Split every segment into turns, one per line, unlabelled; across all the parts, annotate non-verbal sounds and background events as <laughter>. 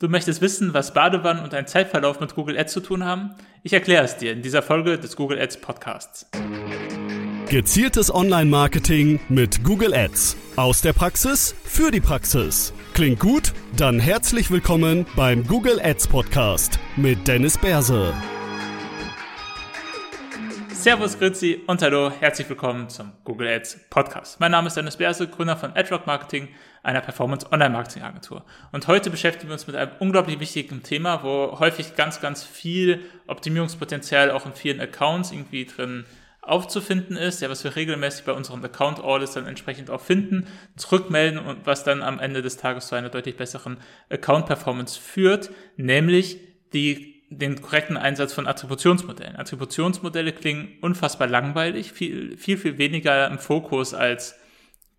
Du möchtest wissen, was Badewannen und ein Zeitverlauf mit Google Ads zu tun haben? Ich erkläre es dir in dieser Folge des Google Ads Podcasts.
Gezieltes Online-Marketing mit Google Ads. Aus der Praxis für die Praxis. Klingt gut? Dann herzlich willkommen beim Google Ads Podcast mit Dennis Berse.
Servus, Grüezi und hallo, herzlich willkommen zum Google Ads Podcast. Mein Name ist Dennis Berse, Gründer von AdRock Marketing, einer Performance Online Marketing Agentur. Und heute beschäftigen wir uns mit einem unglaublich wichtigen Thema, wo häufig ganz, ganz viel Optimierungspotenzial auch in vielen Accounts irgendwie drin aufzufinden ist, ja, was wir regelmäßig bei unseren Account Audits dann entsprechend auch finden, zurückmelden und was dann am Ende des Tages zu einer deutlich besseren Account Performance führt, nämlich die den korrekten Einsatz von Attributionsmodellen. Attributionsmodelle klingen unfassbar langweilig, viel, viel, viel weniger im Fokus als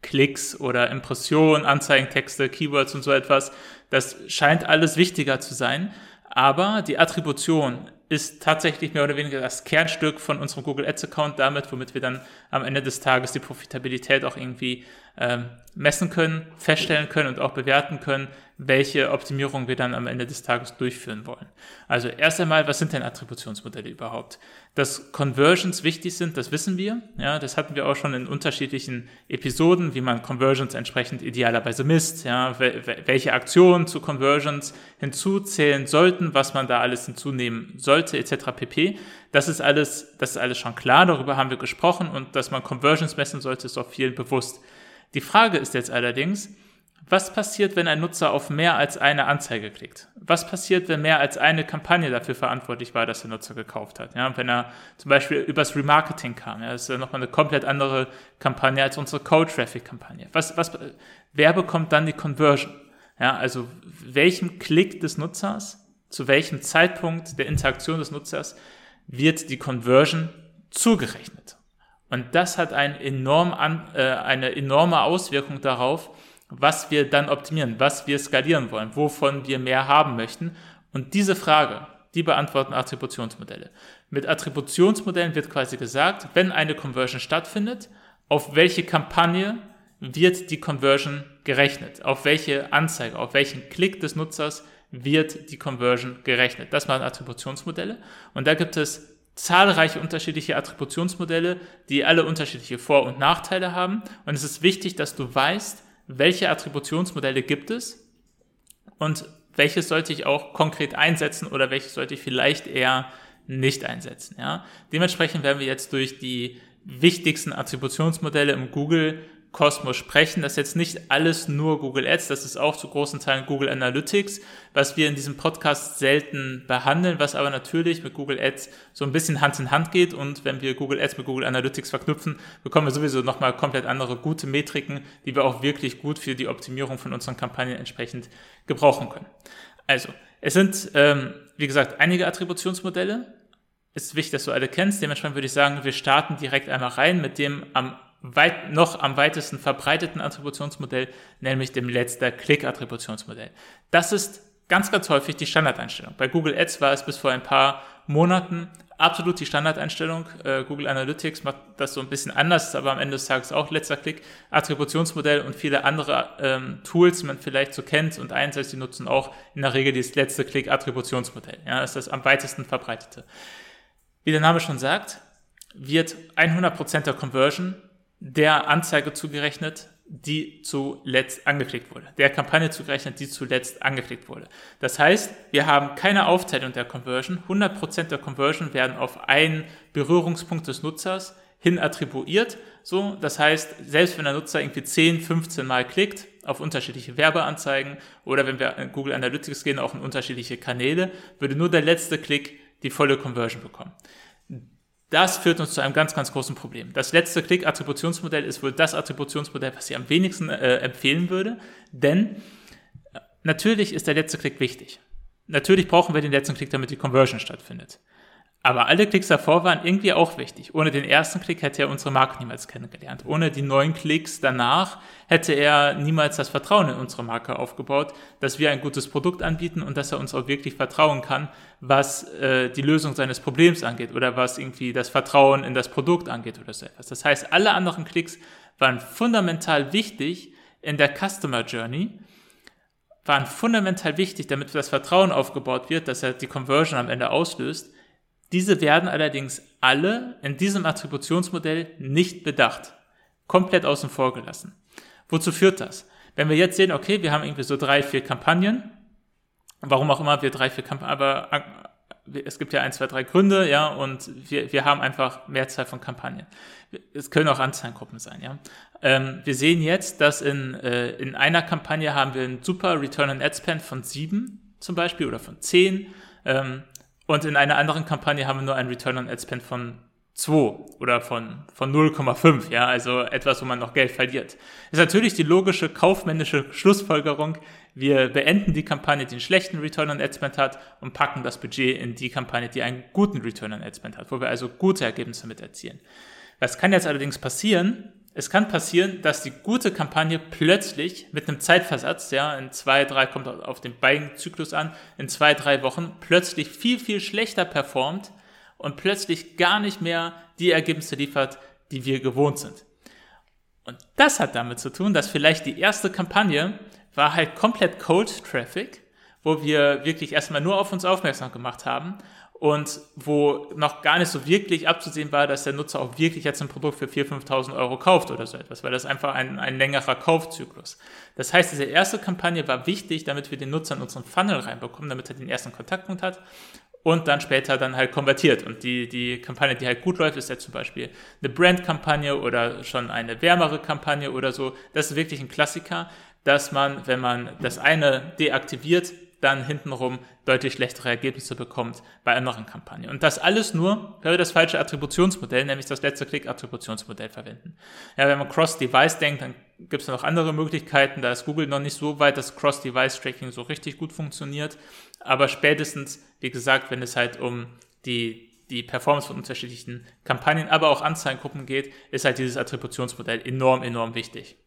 Klicks oder Impressionen, Anzeigentexte, Keywords und so etwas. Das scheint alles wichtiger zu sein. Aber die Attribution ist tatsächlich mehr oder weniger das Kernstück von unserem Google Ads Account damit, womit wir dann am Ende des Tages die Profitabilität auch irgendwie ähm, messen können, feststellen können und auch bewerten können, welche Optimierung wir dann am Ende des Tages durchführen wollen. Also erst einmal, was sind denn Attributionsmodelle überhaupt? Dass Conversions wichtig sind, das wissen wir. Ja, das hatten wir auch schon in unterschiedlichen Episoden, wie man Conversions entsprechend idealerweise misst, ja, welche Aktionen zu Conversions hinzuzählen sollten, was man da alles hinzunehmen sollte, etc. pp. Das ist alles, das ist alles schon klar, darüber haben wir gesprochen und dass man Conversions messen sollte, ist auch vielen bewusst. Die Frage ist jetzt allerdings, was passiert, wenn ein Nutzer auf mehr als eine Anzeige klickt? Was passiert, wenn mehr als eine Kampagne dafür verantwortlich war, dass der Nutzer gekauft hat? Ja, wenn er zum Beispiel übers Remarketing kam, ja, das ist ja nochmal eine komplett andere Kampagne als unsere Cold-Traffic-Kampagne. Was, was, wer bekommt dann die Conversion? Ja, also welchem Klick des Nutzers, zu welchem Zeitpunkt der Interaktion des Nutzers wird die Conversion zugerechnet? Und das hat ein enorm an, äh, eine enorme Auswirkung darauf, was wir dann optimieren, was wir skalieren wollen, wovon wir mehr haben möchten. Und diese Frage, die beantworten Attributionsmodelle. Mit Attributionsmodellen wird quasi gesagt, wenn eine Conversion stattfindet, auf welche Kampagne wird die Conversion gerechnet, auf welche Anzeige, auf welchen Klick des Nutzers wird die Conversion gerechnet. Das waren Attributionsmodelle. Und da gibt es zahlreiche unterschiedliche Attributionsmodelle, die alle unterschiedliche Vor- und Nachteile haben. Und es ist wichtig, dass du weißt, welche Attributionsmodelle gibt es und welches sollte ich auch konkret einsetzen oder welches sollte ich vielleicht eher nicht einsetzen. Ja? Dementsprechend werden wir jetzt durch die wichtigsten Attributionsmodelle im Google Cosmos sprechen. Das ist jetzt nicht alles nur Google Ads, das ist auch zu großen Teilen Google Analytics, was wir in diesem Podcast selten behandeln, was aber natürlich mit Google Ads so ein bisschen Hand in Hand geht. Und wenn wir Google Ads mit Google Analytics verknüpfen, bekommen wir sowieso nochmal komplett andere gute Metriken, die wir auch wirklich gut für die Optimierung von unseren Kampagnen entsprechend gebrauchen können. Also, es sind, ähm, wie gesagt, einige Attributionsmodelle. Ist wichtig, dass du alle kennst. Dementsprechend würde ich sagen, wir starten direkt einmal rein mit dem am weit, noch am weitesten verbreiteten Attributionsmodell, nämlich dem letzter Klick-Attributionsmodell. Das ist ganz, ganz häufig die Standardeinstellung. Bei Google Ads war es bis vor ein paar Monaten absolut die Standardeinstellung. Äh, Google Analytics macht das so ein bisschen anders, aber am Ende des Tages auch letzter Klick. Attributionsmodell und viele andere ähm, Tools, die man vielleicht so kennt und einsetzt, die nutzen auch in der Regel dieses letzte Klick Attributionsmodell. Ja, ist das am weitesten verbreitete. Wie der Name schon sagt, wird 100% der Conversion der Anzeige zugerechnet, die zuletzt angeklickt wurde, der Kampagne zugerechnet, die zuletzt angeklickt wurde. Das heißt, wir haben keine Aufteilung der Conversion. 100% der Conversion werden auf einen Berührungspunkt des Nutzers hin attribuiert. So, das heißt, selbst wenn der Nutzer irgendwie 10, 15 Mal klickt auf unterschiedliche Werbeanzeigen oder wenn wir in Google Analytics gehen, auch in unterschiedliche Kanäle, würde nur der letzte Klick die volle Conversion bekommen. Das führt uns zu einem ganz, ganz großen Problem. Das letzte Klick-Attributionsmodell ist wohl das Attributionsmodell, was ich am wenigsten äh, empfehlen würde, denn äh, natürlich ist der letzte Klick wichtig. Natürlich brauchen wir den letzten Klick, damit die Conversion stattfindet. Aber alle Klicks davor waren irgendwie auch wichtig. Ohne den ersten Klick hätte er unsere Marke niemals kennengelernt. Ohne die neun Klicks danach hätte er niemals das Vertrauen in unsere Marke aufgebaut, dass wir ein gutes Produkt anbieten und dass er uns auch wirklich vertrauen kann, was äh, die Lösung seines Problems angeht oder was irgendwie das Vertrauen in das Produkt angeht oder so etwas. Das heißt, alle anderen Klicks waren fundamental wichtig in der Customer Journey, waren fundamental wichtig, damit das Vertrauen aufgebaut wird, dass er die Conversion am Ende auslöst. Diese werden allerdings alle in diesem Attributionsmodell nicht bedacht. Komplett außen vor gelassen. Wozu führt das? Wenn wir jetzt sehen, okay, wir haben irgendwie so drei, vier Kampagnen, warum auch immer wir drei, vier Kampagnen, aber äh, es gibt ja ein, zwei, drei Gründe, ja, und wir, wir haben einfach Mehrzahl von Kampagnen. Es können auch Anzeigengruppen sein, ja. Ähm, wir sehen jetzt, dass in, äh, in einer Kampagne haben wir einen super Return on Ad Spend von sieben zum Beispiel oder von zehn. Ähm, und in einer anderen Kampagne haben wir nur einen Return on Ad Spend von 2 oder von, von 0,5, ja, also etwas, wo man noch Geld verliert. ist natürlich die logische kaufmännische Schlussfolgerung, wir beenden die Kampagne, die einen schlechten Return on Ad Spend hat und packen das Budget in die Kampagne, die einen guten Return on Ad Spend hat, wo wir also gute Ergebnisse mit erzielen. Was kann jetzt allerdings passieren? Es kann passieren, dass die gute Kampagne plötzlich mit einem Zeitversatz, ja, in zwei, drei, kommt auf den Buying-Zyklus an, in zwei, drei Wochen plötzlich viel, viel schlechter performt und plötzlich gar nicht mehr die Ergebnisse liefert, die wir gewohnt sind. Und das hat damit zu tun, dass vielleicht die erste Kampagne war halt komplett Cold Traffic, wo wir wirklich erstmal nur auf uns aufmerksam gemacht haben und wo noch gar nicht so wirklich abzusehen war, dass der Nutzer auch wirklich jetzt ein Produkt für 4.000, 5.000 Euro kauft oder so etwas, weil das einfach ein, ein längerer Kaufzyklus. Das heißt, diese erste Kampagne war wichtig, damit wir den Nutzer in unseren Funnel reinbekommen, damit er den ersten Kontaktpunkt hat und dann später dann halt konvertiert. Und die, die Kampagne, die halt gut läuft, ist ja zum Beispiel eine Brand-Kampagne oder schon eine wärmere Kampagne oder so. Das ist wirklich ein Klassiker, dass man, wenn man das eine deaktiviert, dann hintenrum deutlich schlechtere Ergebnisse bekommt bei anderen Kampagnen. Und das alles nur, wenn wir das falsche Attributionsmodell, nämlich das letzte Klick-Attributionsmodell verwenden. Ja, wenn man Cross-Device denkt, dann gibt es noch andere Möglichkeiten. Da ist Google noch nicht so weit, dass Cross-Device-Tracking so richtig gut funktioniert. Aber spätestens, wie gesagt, wenn es halt um die, die Performance von unterschiedlichen Kampagnen, aber auch Anzeigengruppen geht, ist halt dieses Attributionsmodell enorm, enorm wichtig.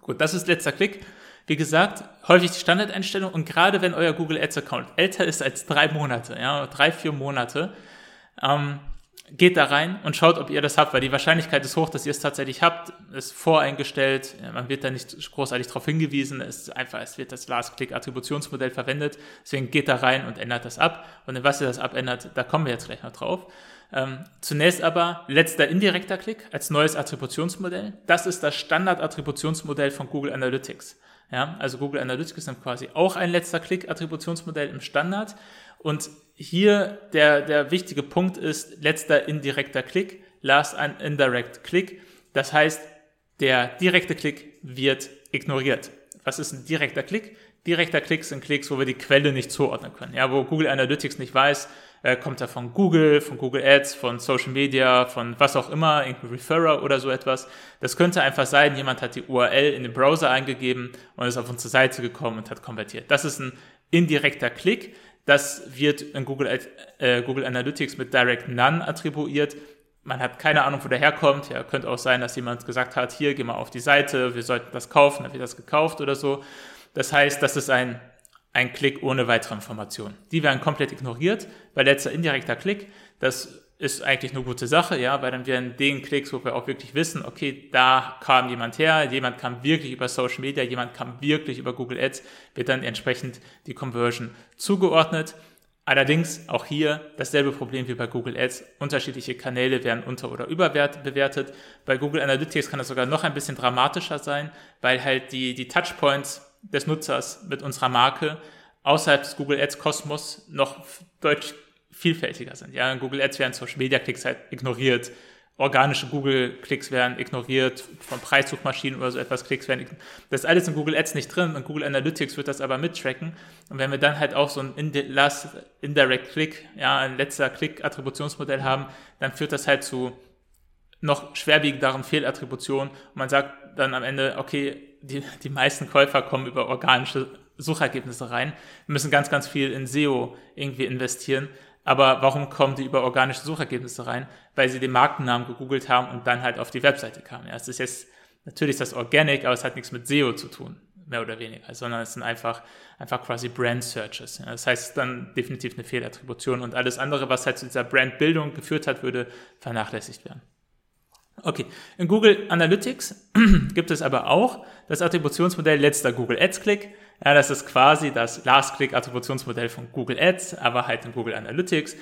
Gut, das ist letzter Klick. Wie gesagt, häufig die Standardeinstellung und gerade wenn euer Google Ads Account älter ist als drei Monate, ja, drei, vier Monate, ähm, geht da rein und schaut, ob ihr das habt, weil die Wahrscheinlichkeit ist hoch, dass ihr es tatsächlich habt, ist voreingestellt, man wird da nicht großartig darauf hingewiesen, es ist einfach, es wird das Last-Click-Attributionsmodell verwendet, deswegen geht da rein und ändert das ab und in was ihr das abändert, da kommen wir jetzt gleich noch drauf. Ähm, zunächst aber letzter indirekter Klick als neues Attributionsmodell. Das ist das Standard-Attributionsmodell von Google Analytics. Ja, also Google Analytics ist quasi auch ein letzter Klick-Attributionsmodell im Standard. Und hier der, der wichtige Punkt ist letzter indirekter Klick, last indirect Click. Das heißt, der direkte Klick wird ignoriert. Was ist ein direkter Klick? Direkter Klick sind Klicks, wo wir die Quelle nicht zuordnen können. Ja, wo Google Analytics nicht weiß, äh, kommt er von Google, von Google Ads, von Social Media, von was auch immer, irgendein Referrer oder so etwas. Das könnte einfach sein, jemand hat die URL in den Browser eingegeben und ist auf unsere Seite gekommen und hat konvertiert. Das ist ein indirekter Klick. Das wird in Google, äh, Google Analytics mit Direct None attribuiert. Man hat keine Ahnung, wo der herkommt. Ja, könnte auch sein, dass jemand gesagt hat, hier, geh mal auf die Seite, wir sollten das kaufen, dann wird das gekauft oder so. Das heißt, das ist ein ein Klick ohne weitere Informationen. Die werden komplett ignoriert, weil letzter indirekter Klick, das ist eigentlich eine gute Sache, ja, weil dann werden den Klicks, wo wir auch wirklich wissen, okay, da kam jemand her, jemand kam wirklich über Social Media, jemand kam wirklich über Google Ads, wird dann entsprechend die Conversion zugeordnet. Allerdings auch hier dasselbe Problem wie bei Google Ads. Unterschiedliche Kanäle werden unter- oder überbewertet. Bei Google Analytics kann das sogar noch ein bisschen dramatischer sein, weil halt die, die Touchpoints des Nutzers mit unserer Marke außerhalb des Google Ads Kosmos noch deutlich vielfältiger sind. Ja, in Google Ads werden Social Media Klicks halt ignoriert. Organische Google Klicks werden ignoriert, von Preissuchmaschinen oder so etwas Klicks werden ignoriert. Das ist alles in Google Ads nicht drin und Google Analytics wird das aber mittracken. Und wenn wir dann halt auch so ein Last Indirect Click, ja, ein letzter Klick Attributionsmodell haben, dann führt das halt zu noch schwerwiegenderen Fehlattributionen und man sagt dann am Ende, okay, die, die meisten Käufer kommen über organische Suchergebnisse rein. Wir müssen ganz, ganz viel in SEO irgendwie investieren. Aber warum kommen die über organische Suchergebnisse rein? Weil sie den Markennamen gegoogelt haben und dann halt auf die Webseite kamen. Ja, es ist jetzt, natürlich ist das Organic, aber es hat nichts mit SEO zu tun, mehr oder weniger, sondern es sind einfach, einfach quasi Brand Searches. Ja, das heißt dann definitiv eine Fehlattribution und alles andere, was halt zu dieser Brandbildung geführt hat, würde vernachlässigt werden. Okay, in Google Analytics <clears throat> gibt es aber auch das Attributionsmodell letzter Google Ads Click. Ja, das ist quasi das Last Click Attributionsmodell von Google Ads, aber halt in Google Analytics.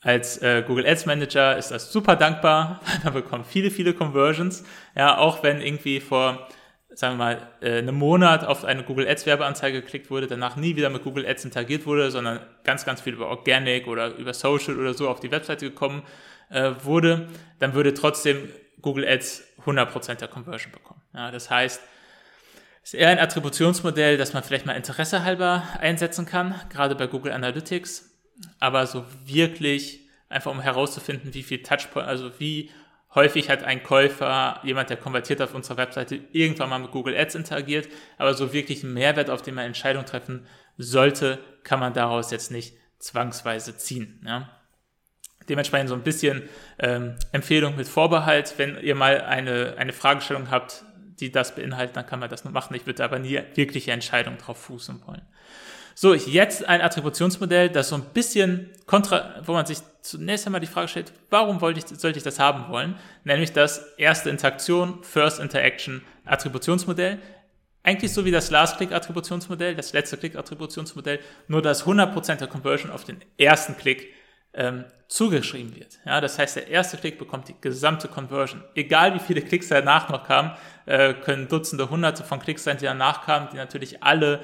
Als äh, Google Ads Manager ist das super dankbar. <laughs> Man bekommt viele, viele Conversions. Ja, auch wenn irgendwie vor, sagen wir mal, äh, einem Monat auf eine Google Ads Werbeanzeige geklickt wurde, danach nie wieder mit Google Ads interagiert wurde, sondern ganz, ganz viel über Organic oder über Social oder so auf die Webseite gekommen äh, wurde, dann würde trotzdem Google Ads 100% der Conversion bekommen. Ja, das heißt, es ist eher ein Attributionsmodell, das man vielleicht mal Interesse halber einsetzen kann, gerade bei Google Analytics, aber so wirklich einfach um herauszufinden, wie viel Touchpoint, also wie häufig hat ein Käufer, jemand, der konvertiert auf unserer Webseite, irgendwann mal mit Google Ads interagiert, aber so wirklich einen Mehrwert, auf den man Entscheidungen treffen sollte, kann man daraus jetzt nicht zwangsweise ziehen. Ja? Dementsprechend so ein bisschen ähm, Empfehlung mit Vorbehalt. Wenn ihr mal eine, eine Fragestellung habt, die das beinhaltet, dann kann man das nur machen. Ich würde aber nie wirkliche Entscheidungen drauf fußen wollen. So, jetzt ein Attributionsmodell, das so ein bisschen kontra, wo man sich zunächst einmal die Frage stellt, warum wollte ich, sollte ich das haben wollen? Nämlich das erste Interaktion, First Interaction Attributionsmodell. Eigentlich so wie das Last-Click-Attributionsmodell, das letzte Click-Attributionsmodell, nur dass 100% der Conversion auf den ersten Klick ähm, zugeschrieben wird. Ja, das heißt, der erste Klick bekommt die gesamte Conversion. Egal wie viele Klicks danach noch kamen, äh, können Dutzende, Hunderte von Klicks sein, die danach kamen, die natürlich alle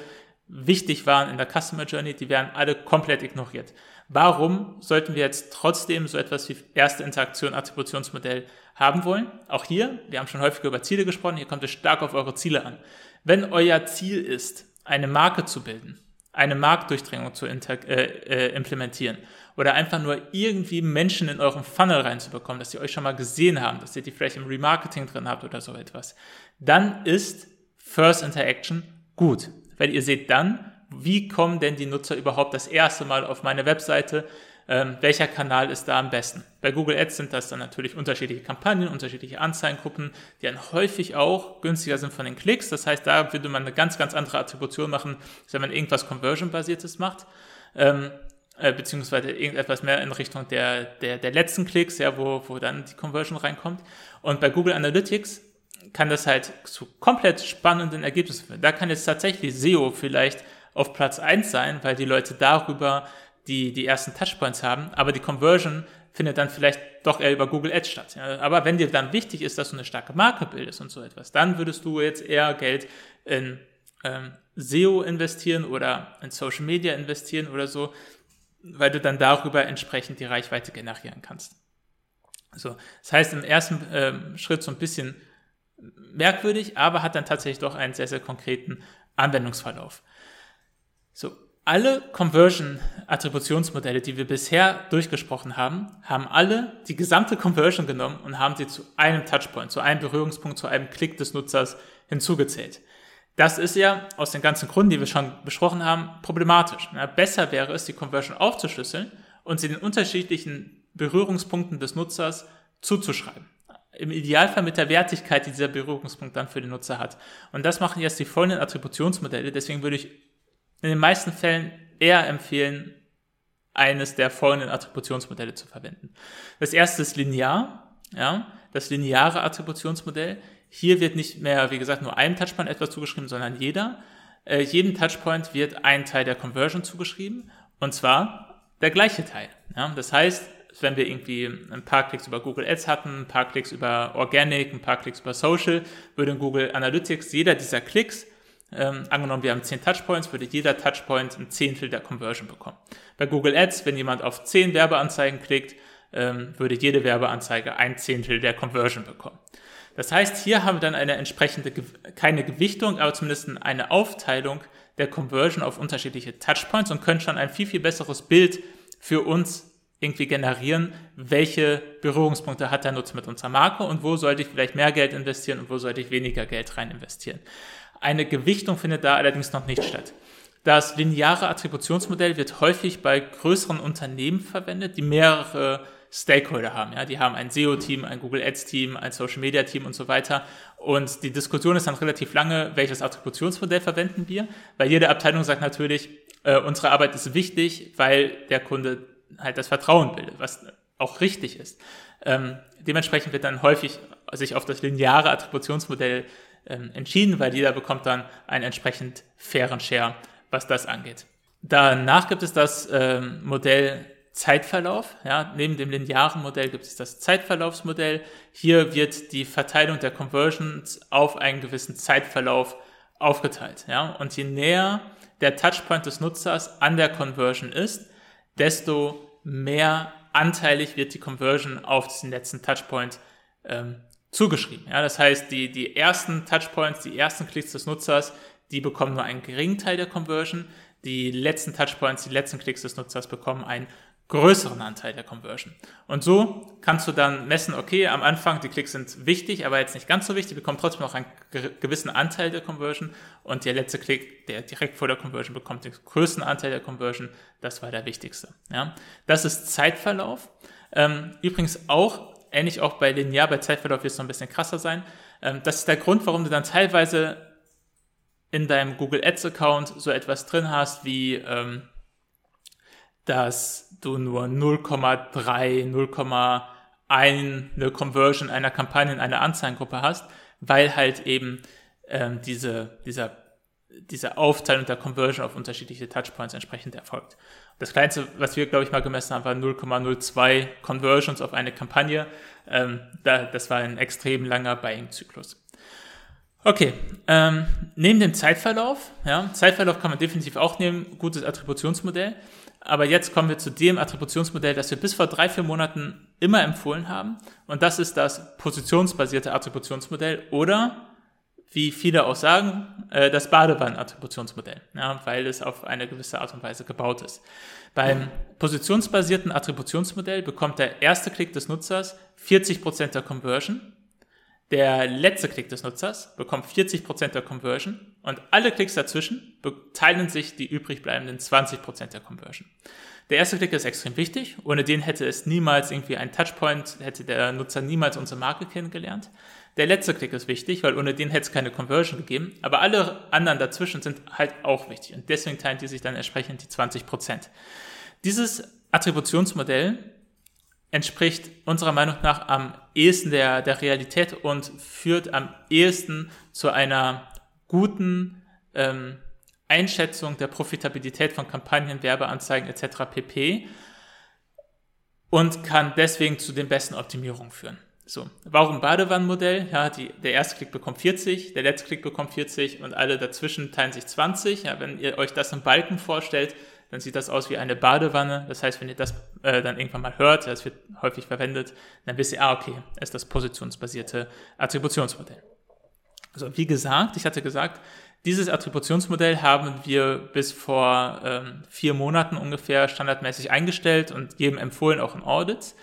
wichtig waren in der Customer Journey, die werden alle komplett ignoriert. Warum sollten wir jetzt trotzdem so etwas wie erste Interaktion Attributionsmodell haben wollen? Auch hier, wir haben schon häufiger über Ziele gesprochen, hier kommt es stark auf eure Ziele an. Wenn euer Ziel ist, eine Marke zu bilden, eine Marktdurchdringung zu äh, äh, implementieren oder einfach nur irgendwie Menschen in eurem Funnel reinzubekommen, dass sie euch schon mal gesehen haben, dass ihr die vielleicht im Remarketing drin habt oder so etwas, dann ist First Interaction gut, weil ihr seht dann, wie kommen denn die Nutzer überhaupt das erste Mal auf meine Webseite, ähm, welcher Kanal ist da am besten. Bei Google Ads sind das dann natürlich unterschiedliche Kampagnen, unterschiedliche Anzeigengruppen, die dann häufig auch günstiger sind von den Klicks. Das heißt, da würde man eine ganz, ganz andere Attribution machen, als wenn man irgendwas Conversion-basiertes macht. Ähm, äh, beziehungsweise irgendetwas mehr in Richtung der, der, der letzten Klicks, ja, wo, wo dann die Conversion reinkommt. Und bei Google Analytics kann das halt zu komplett spannenden Ergebnissen führen. Da kann jetzt tatsächlich SEO vielleicht auf Platz eins sein, weil die Leute darüber die, die ersten Touchpoints haben, aber die Conversion findet dann vielleicht doch eher über Google Ads statt. Ja. Aber wenn dir dann wichtig ist, dass du eine starke Marke bildest und so etwas, dann würdest du jetzt eher Geld in ähm, SEO investieren oder in Social Media investieren oder so, weil du dann darüber entsprechend die Reichweite generieren kannst. So, das heißt im ersten ähm, Schritt so ein bisschen merkwürdig, aber hat dann tatsächlich doch einen sehr, sehr konkreten Anwendungsverlauf. So, alle Conversion-Attributionsmodelle, die wir bisher durchgesprochen haben, haben alle die gesamte Conversion genommen und haben sie zu einem Touchpoint, zu einem Berührungspunkt, zu einem Klick des Nutzers hinzugezählt. Das ist ja aus den ganzen Gründen, die wir schon besprochen haben, problematisch. besser wäre es, die Conversion aufzuschlüsseln und sie den unterschiedlichen Berührungspunkten des Nutzers zuzuschreiben. Im Idealfall mit der Wertigkeit, die dieser Berührungspunkt dann für den Nutzer hat. Und das machen jetzt die folgenden Attributionsmodelle. Deswegen würde ich in den meisten Fällen eher empfehlen, eines der folgenden Attributionsmodelle zu verwenden. Das erste ist linear, ja, das lineare Attributionsmodell. Hier wird nicht mehr, wie gesagt, nur einem Touchpoint etwas zugeschrieben, sondern jeder. Äh, jedem Touchpoint wird ein Teil der Conversion zugeschrieben und zwar der gleiche Teil. Ja. Das heißt, wenn wir irgendwie ein paar Klicks über Google Ads hatten, ein paar Klicks über Organic, ein paar Klicks über Social, würde in Google Analytics jeder dieser Klicks ähm, angenommen, wir haben 10 Touchpoints, würde jeder Touchpoint ein Zehntel der Conversion bekommen. Bei Google Ads, wenn jemand auf 10 Werbeanzeigen klickt, ähm, würde jede Werbeanzeige ein Zehntel der Conversion bekommen. Das heißt, hier haben wir dann eine entsprechende, keine Gewichtung, aber zumindest eine Aufteilung der Conversion auf unterschiedliche Touchpoints und können schon ein viel, viel besseres Bild für uns irgendwie generieren, welche Berührungspunkte hat der Nutzer mit unserer Marke und wo sollte ich vielleicht mehr Geld investieren und wo sollte ich weniger Geld rein investieren. Eine Gewichtung findet da allerdings noch nicht statt. Das lineare Attributionsmodell wird häufig bei größeren Unternehmen verwendet, die mehrere Stakeholder haben. Ja, die haben ein SEO-Team, ein Google Ads-Team, ein Social Media-Team und so weiter. Und die Diskussion ist dann relativ lange, welches Attributionsmodell verwenden wir, weil jede Abteilung sagt natürlich, äh, unsere Arbeit ist wichtig, weil der Kunde halt das Vertrauen bildet, was auch richtig ist. Ähm, dementsprechend wird dann häufig sich auf das lineare Attributionsmodell ähm, entschieden, weil jeder bekommt dann einen entsprechend fairen Share, was das angeht. Danach gibt es das ähm, Modell Zeitverlauf. Ja, neben dem linearen Modell gibt es das Zeitverlaufsmodell. Hier wird die Verteilung der Conversions auf einen gewissen Zeitverlauf aufgeteilt. Ja, und je näher der Touchpoint des Nutzers an der Conversion ist, desto mehr anteilig wird die Conversion auf diesen letzten Touchpoint ähm, zugeschrieben. Ja, das heißt, die, die ersten Touchpoints, die ersten Klicks des Nutzers, die bekommen nur einen geringen Teil der Conversion. Die letzten Touchpoints, die letzten Klicks des Nutzers bekommen einen größeren Anteil der Conversion. Und so kannst du dann messen, okay, am Anfang die Klicks sind wichtig, aber jetzt nicht ganz so wichtig, bekommt trotzdem noch einen gewissen Anteil der Conversion und der letzte Klick, der direkt vor der Conversion bekommt den größten Anteil der Conversion, das war der wichtigste. Ja? Das ist Zeitverlauf. Ähm, übrigens auch, ähnlich auch bei Linear, bei Zeitverlauf wird es noch ein bisschen krasser sein. Ähm, das ist der Grund, warum du dann teilweise in deinem Google Ads Account so etwas drin hast wie ähm, dass du nur 0,3, 0,1 eine Conversion einer Kampagne in einer Anzeigengruppe hast, weil halt eben ähm, diese, dieser, diese Aufteilung der Conversion auf unterschiedliche Touchpoints entsprechend erfolgt. Das kleinste, was wir, glaube ich, mal gemessen haben, war 0,02 Conversions auf eine Kampagne. Ähm, da, das war ein extrem langer Buying-Zyklus. Okay, ähm, neben dem Zeitverlauf, ja, Zeitverlauf kann man definitiv auch nehmen, gutes Attributionsmodell. Aber jetzt kommen wir zu dem Attributionsmodell, das wir bis vor drei, vier Monaten immer empfohlen haben. Und das ist das positionsbasierte Attributionsmodell oder, wie viele auch sagen, äh, das Badewannen-Attributionsmodell, ja, weil es auf eine gewisse Art und Weise gebaut ist. Beim positionsbasierten Attributionsmodell bekommt der erste Klick des Nutzers 40% der Conversion der letzte Klick des Nutzers bekommt 40% der Conversion und alle Klicks dazwischen teilen sich die übrig bleibenden 20% der Conversion. Der erste Klick ist extrem wichtig. Ohne den hätte es niemals irgendwie einen Touchpoint, hätte der Nutzer niemals unsere Marke kennengelernt. Der letzte Klick ist wichtig, weil ohne den hätte es keine Conversion gegeben. Aber alle anderen dazwischen sind halt auch wichtig. Und deswegen teilen die sich dann entsprechend die 20%. Dieses Attributionsmodell entspricht unserer Meinung nach am ehesten der, der Realität und führt am ehesten zu einer guten ähm, Einschätzung der Profitabilität von Kampagnen, Werbeanzeigen etc. pp. und kann deswegen zu den besten Optimierungen führen. So, warum Badewannenmodell? Ja, die, der erste Klick bekommt 40, der letzte Klick bekommt 40 und alle dazwischen teilen sich 20. Ja, wenn ihr euch das im Balken vorstellt, dann sieht das aus wie eine Badewanne. Das heißt, wenn ihr das äh, dann irgendwann mal hört, das wird häufig verwendet, dann wisst ihr, ah, okay, ist das positionsbasierte Attributionsmodell. Also wie gesagt, ich hatte gesagt, dieses Attributionsmodell haben wir bis vor ähm, vier Monaten ungefähr standardmäßig eingestellt und jedem empfohlen, auch in Audits.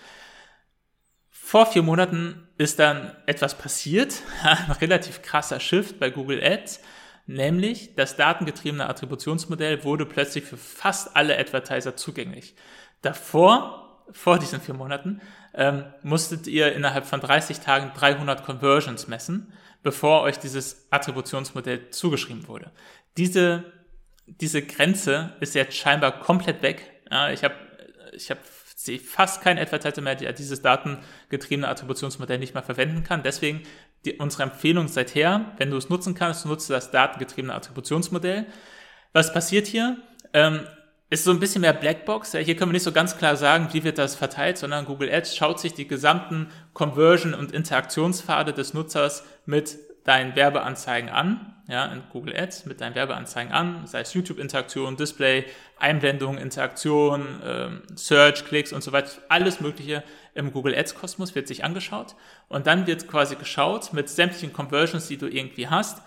Vor vier Monaten ist dann etwas passiert, <laughs> ein relativ krasser Shift bei Google Ads nämlich das datengetriebene Attributionsmodell wurde plötzlich für fast alle Advertiser zugänglich. Davor, vor diesen vier Monaten, ähm, musstet ihr innerhalb von 30 Tagen 300 Conversions messen, bevor euch dieses Attributionsmodell zugeschrieben wurde. Diese, diese Grenze ist jetzt scheinbar komplett weg. Ja, ich habe ich hab sehe fast kein Advertiser mehr, der dieses datengetriebene Attributionsmodell nicht mehr verwenden kann. Deswegen die, unsere Empfehlung seither, wenn du es nutzen kannst, nutze das datengetriebene Attributionsmodell. Was passiert hier? Ähm, ist so ein bisschen mehr Blackbox. Ja, hier können wir nicht so ganz klar sagen, wie wird das verteilt, sondern Google Ads schaut sich die gesamten Conversion- und Interaktionspfade des Nutzers mit deinen Werbeanzeigen an ja, in Google Ads mit deinen Werbeanzeigen an, sei es YouTube-Interaktion, Display, Einblendung, Interaktion, ähm, Search, Klicks und so weiter, alles Mögliche im Google Ads-Kosmos wird sich angeschaut und dann wird quasi geschaut mit sämtlichen Conversions, die du irgendwie hast,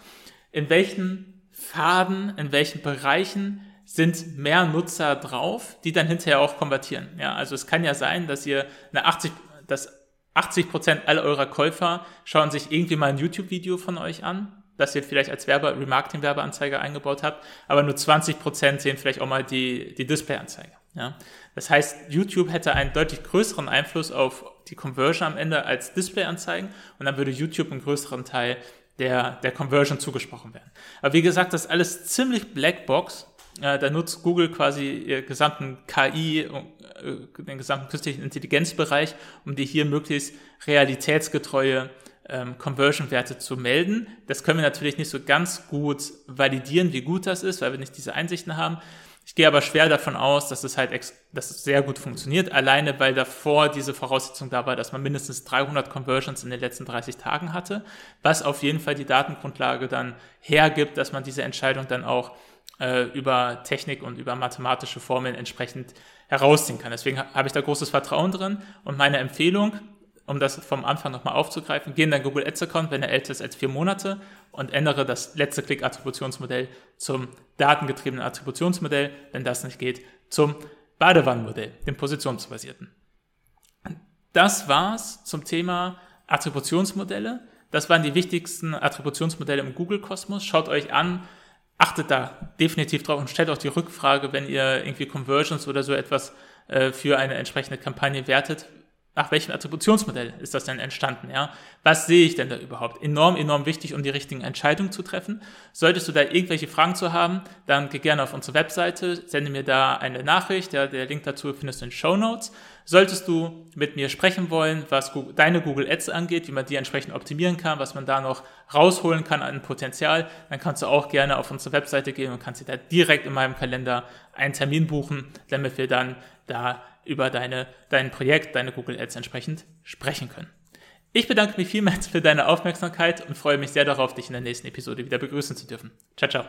in welchen Faden, in welchen Bereichen sind mehr Nutzer drauf, die dann hinterher auch konvertieren. Ja, also es kann ja sein, dass ihr eine 80, dass 80 Prozent aller eurer Käufer schauen sich irgendwie mal ein YouTube-Video von euch an das ihr vielleicht als Werbe Remarketing-Werbeanzeige eingebaut habt, aber nur 20% sehen vielleicht auch mal die, die Display-Anzeige. Ja? Das heißt, YouTube hätte einen deutlich größeren Einfluss auf die Conversion am Ende als Display-Anzeigen und dann würde YouTube einen größeren Teil der, der Conversion zugesprochen werden. Aber wie gesagt, das ist alles ziemlich Blackbox. Äh, da nutzt Google quasi ihr gesamten KI, äh, den gesamten künstlichen Intelligenzbereich, um dir hier möglichst realitätsgetreue ähm, Conversion-Werte zu melden. Das können wir natürlich nicht so ganz gut validieren, wie gut das ist, weil wir nicht diese Einsichten haben. Ich gehe aber schwer davon aus, dass es halt dass es sehr gut funktioniert, alleine weil davor diese Voraussetzung da war, dass man mindestens 300 Conversions in den letzten 30 Tagen hatte, was auf jeden Fall die Datengrundlage dann hergibt, dass man diese Entscheidung dann auch äh, über Technik und über mathematische Formeln entsprechend herausziehen kann. Deswegen habe ich da großes Vertrauen drin und meine Empfehlung, um das vom Anfang nochmal aufzugreifen, geh in dein Google Ads Account, wenn er älter ist als vier Monate und ändere das letzte Klick-Attributionsmodell zum datengetriebenen Attributionsmodell, wenn das nicht geht, zum Badewannenmodell, dem positionsbasierten. Das war's zum Thema Attributionsmodelle. Das waren die wichtigsten Attributionsmodelle im Google-Kosmos. Schaut euch an, achtet da definitiv drauf und stellt auch die Rückfrage, wenn ihr irgendwie Conversions oder so etwas äh, für eine entsprechende Kampagne wertet, nach welchem Attributionsmodell ist das denn entstanden? Ja? Was sehe ich denn da überhaupt? Enorm, enorm wichtig, um die richtigen Entscheidungen zu treffen. Solltest du da irgendwelche Fragen zu haben, dann geh gerne auf unsere Webseite, sende mir da eine Nachricht. Ja, der Link dazu findest du in Show Notes. Solltest du mit mir sprechen wollen, was deine Google Ads angeht, wie man die entsprechend optimieren kann, was man da noch rausholen kann an Potenzial, dann kannst du auch gerne auf unsere Webseite gehen und kannst dir da direkt in meinem Kalender einen Termin buchen, damit wir dann da über deine, dein Projekt, deine Google Ads entsprechend sprechen können. Ich bedanke mich vielmals für deine Aufmerksamkeit und freue mich sehr darauf, dich in der nächsten Episode wieder begrüßen zu dürfen. Ciao, ciao.